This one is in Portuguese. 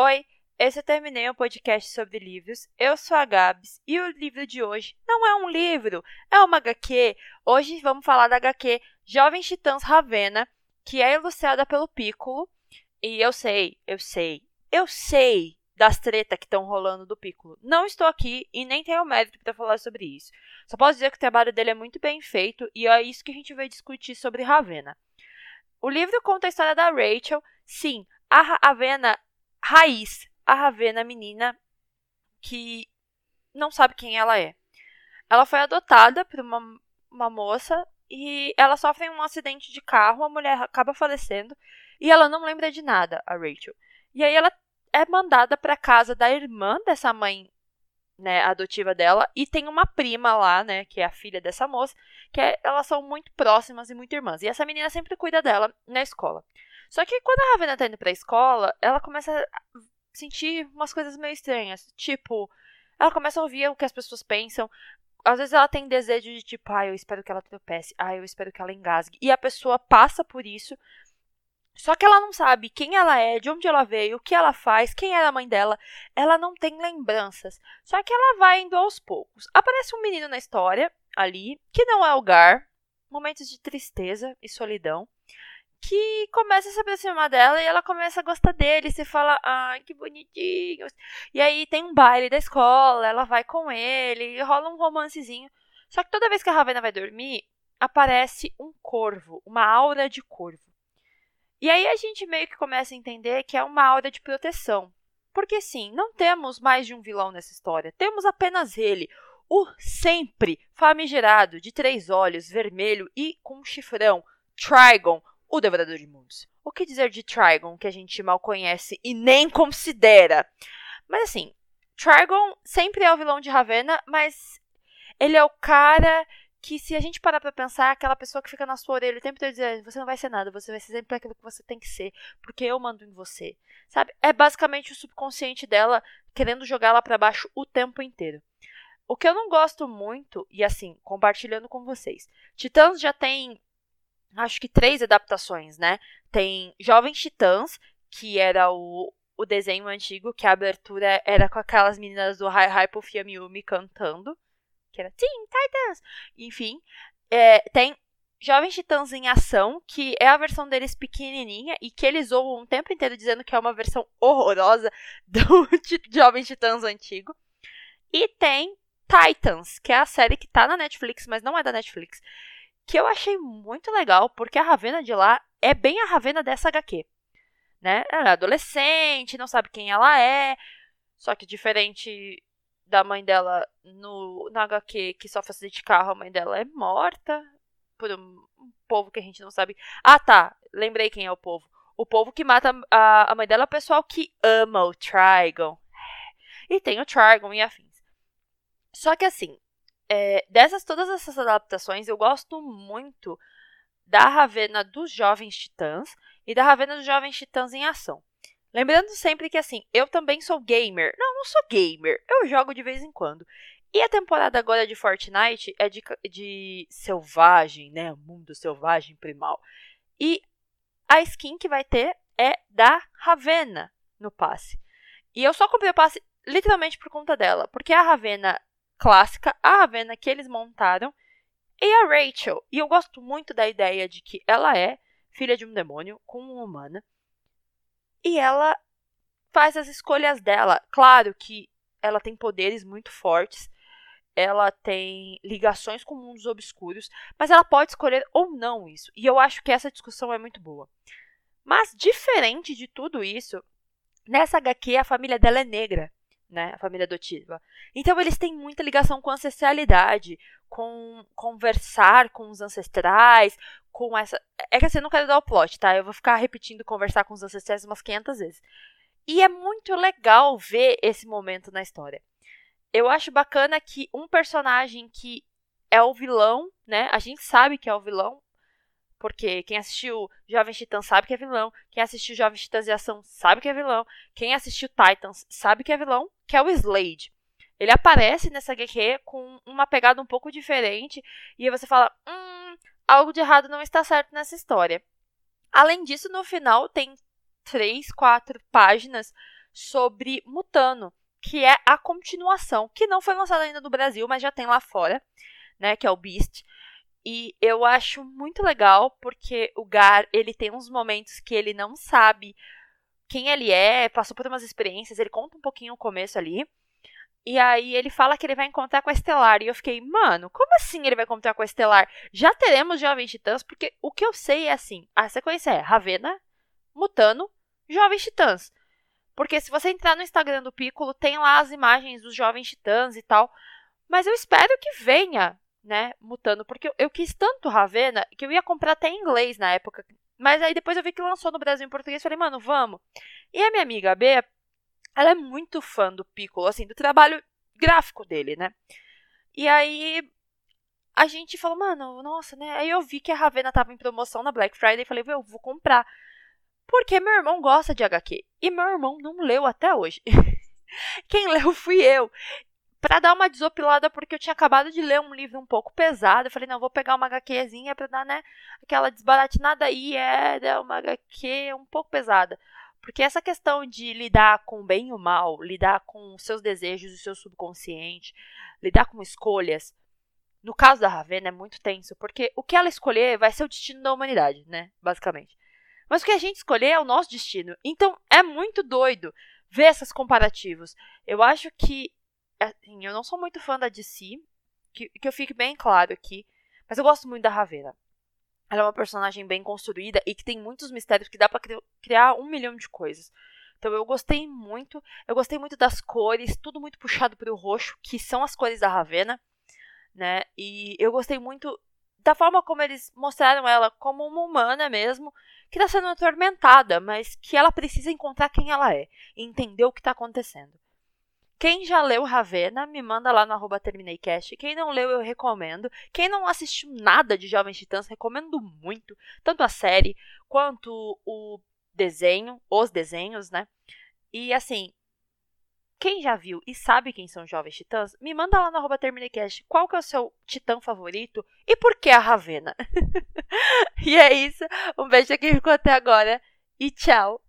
Oi, esse eu terminei um podcast sobre livros. Eu sou a Gabs e o livro de hoje não é um livro, é uma HQ. Hoje vamos falar da HQ Jovens Titãs Ravena, que é ilustrada pelo Piccolo. E eu sei, eu sei, eu sei das tretas que estão rolando do Piccolo. Não estou aqui e nem tenho mérito para falar sobre isso. Só posso dizer que o trabalho dele é muito bem feito e é isso que a gente vai discutir sobre Ravena. O livro conta a história da Rachel. Sim, a Ravena raiz, a Ravena menina que não sabe quem ela é. Ela foi adotada por uma, uma moça e ela sofre um acidente de carro, a mulher acaba falecendo e ela não lembra de nada, a Rachel. E aí ela é mandada para casa da irmã dessa mãe né, adotiva dela, e tem uma prima lá, né, que é a filha dessa moça, que é, elas são muito próximas e muito irmãs. E essa menina sempre cuida dela na escola. Só que quando a Ravena tá indo pra escola, ela começa a sentir umas coisas meio estranhas. Tipo, ela começa a ouvir o que as pessoas pensam. Às vezes ela tem desejo de tipo, ah, eu espero que ela tropece, ah, eu espero que ela engasgue. E a pessoa passa por isso. Só que ela não sabe quem ela é, de onde ela veio, o que ela faz, quem era a mãe dela. Ela não tem lembranças. Só que ela vai indo aos poucos. Aparece um menino na história, ali, que não é o Gar. Momentos de tristeza e solidão que começa a se aproximar dela e ela começa a gostar dele. Você fala, ai, que bonitinhos. E aí tem um baile da escola, ela vai com ele, rola um romancezinho. Só que toda vez que a Ravena vai dormir, aparece um corvo, uma aura de corvo. E aí a gente meio que começa a entender que é uma aura de proteção. Porque sim, não temos mais de um vilão nessa história, temos apenas ele, o sempre famigerado, de três olhos, vermelho e com um chifrão, Trigon, o Devorador de Mundos. O que dizer de Trigon, que a gente mal conhece e nem considera? Mas assim, Trigon sempre é o vilão de Ravenna, mas ele é o cara que, se a gente parar pra pensar, é aquela pessoa que fica na sua orelha o tempo todo dizendo: você não vai ser nada, você vai ser sempre aquilo que você tem que ser, porque eu mando em você. Sabe? É basicamente o subconsciente dela querendo jogar lá para baixo o tempo inteiro. O que eu não gosto muito, e assim, compartilhando com vocês, Titãs já tem acho que três adaptações, né? Tem Jovens Titãs, que era o, o desenho antigo, que a abertura era com aquelas meninas do Hi Hi Puffy Yumi cantando, que era Teen Titans. Enfim, é, tem Jovens Titãs em Ação, que é a versão deles pequenininha e que eles zoam o tempo inteiro dizendo que é uma versão horrorosa do Jovens Titãs antigo. E tem Titans, que é a série que tá na Netflix, mas não é da Netflix, que eu achei muito legal, porque a Ravena de lá é bem a Ravena dessa HQ. Né? Ela é adolescente, não sabe quem ela é, só que diferente da mãe dela no, na HQ que só faz de carro, a mãe dela é morta por um, um, povo que a gente não sabe. Ah, tá, lembrei quem é o povo. O povo que mata a, a mãe dela é o pessoal que ama o Trigon. E tem o Trigon e afins. Só que assim, é, dessas todas essas adaptações, eu gosto muito da Ravena dos Jovens Titãs e da Ravena dos Jovens Titãs em Ação. Lembrando sempre que assim, eu também sou gamer. Não, não sou gamer. Eu jogo de vez em quando. E a temporada agora de Fortnite é de, de selvagem, né? Mundo selvagem primal. E a skin que vai ter é da Ravena no passe. E eu só comprei o passe literalmente por conta dela. Porque a Ravena clássica, a Ravenna que eles montaram, e a Rachel. E eu gosto muito da ideia de que ela é filha de um demônio com uma humana. E ela faz as escolhas dela. Claro que ela tem poderes muito fortes, ela tem ligações com mundos obscuros, mas ela pode escolher ou não isso. E eu acho que essa discussão é muito boa. Mas diferente de tudo isso, nessa HQ a família dela é negra né? A família adotiva. Então eles têm muita ligação com ancestralidade, com conversar com os ancestrais, com essa. É que assim, eu não quero dar o plot, tá? Eu vou ficar repetindo conversar com os ancestrais umas 500 vezes. E é muito legal ver esse momento na história. Eu acho bacana que um personagem que é o vilão, né? A gente sabe que é o vilão, porque quem assistiu Jovens Titãs sabe que é vilão. Quem assistiu Jovens Titãs de Ação sabe que é vilão. Quem assistiu Titans sabe que é vilão, que é o Slade. Ele aparece nessa HQ com uma pegada um pouco diferente. E você fala: hum, algo de errado não está certo nessa história. Além disso, no final tem três, quatro páginas sobre Mutano, que é a continuação, que não foi lançada ainda no Brasil, mas já tem lá fora, né, que é o Beast. E eu acho muito legal porque o Gar, ele tem uns momentos que ele não sabe quem ele é, passou por umas experiências, ele conta um pouquinho o começo ali. E aí ele fala que ele vai encontrar com a Estelar. E eu fiquei, mano, como assim ele vai encontrar com a Estelar? Já teremos Jovens Titãs, porque o que eu sei é assim: a sequência é Ravena, Mutano, Jovens Titãs. Porque se você entrar no Instagram do Piccolo, tem lá as imagens dos Jovens Titãs e tal. Mas eu espero que venha, né, Mutano, porque eu, eu quis tanto Ravena que eu ia comprar até em inglês na época. Mas aí depois eu vi que lançou no Brasil em português, falei, mano, vamos. E a minha amiga B, ela é muito fã do Piccolo, assim, do trabalho gráfico dele, né? E aí a gente falou, mano, nossa, né? Aí eu vi que a Ravena tava em promoção na Black Friday e falei, eu vou comprar. Porque meu irmão gosta de HQ. E meu irmão não leu até hoje. Quem leu fui eu. Pra dar uma desopilada, porque eu tinha acabado de ler um livro um pouco pesado. Eu falei, não, vou pegar uma HQzinha pra dar, né? Aquela desbaratinada aí. É, uma HQ um pouco pesada. Porque essa questão de lidar com o bem e o mal, lidar com os seus desejos o seu subconsciente, lidar com escolhas, no caso da Ravena é muito tenso, porque o que ela escolher vai ser o destino da humanidade, né? Basicamente. Mas o que a gente escolher é o nosso destino. Então é muito doido ver esses comparativos. Eu acho que. Assim, eu não sou muito fã da DC, que, que eu fique bem claro aqui, mas eu gosto muito da Ravena. Ela é uma personagem bem construída e que tem muitos mistérios que dá para criar um milhão de coisas. Então eu gostei muito. Eu gostei muito das cores, tudo muito puxado para o roxo, que são as cores da Ravena, né? E eu gostei muito da forma como eles mostraram ela como uma humana mesmo, que está sendo atormentada, mas que ela precisa encontrar quem ela é e entender o que está acontecendo. Quem já leu Ravena, me manda lá no arroba TermineiCast. Quem não leu, eu recomendo. Quem não assistiu nada de Jovens Titãs, recomendo muito. Tanto a série quanto o desenho, os desenhos, né? E assim, quem já viu e sabe quem são Jovens Titãs, me manda lá no arroba TermineiCast qual que é o seu titã favorito e por que a Ravena. e é isso. Um beijo a quem ficou até agora e tchau!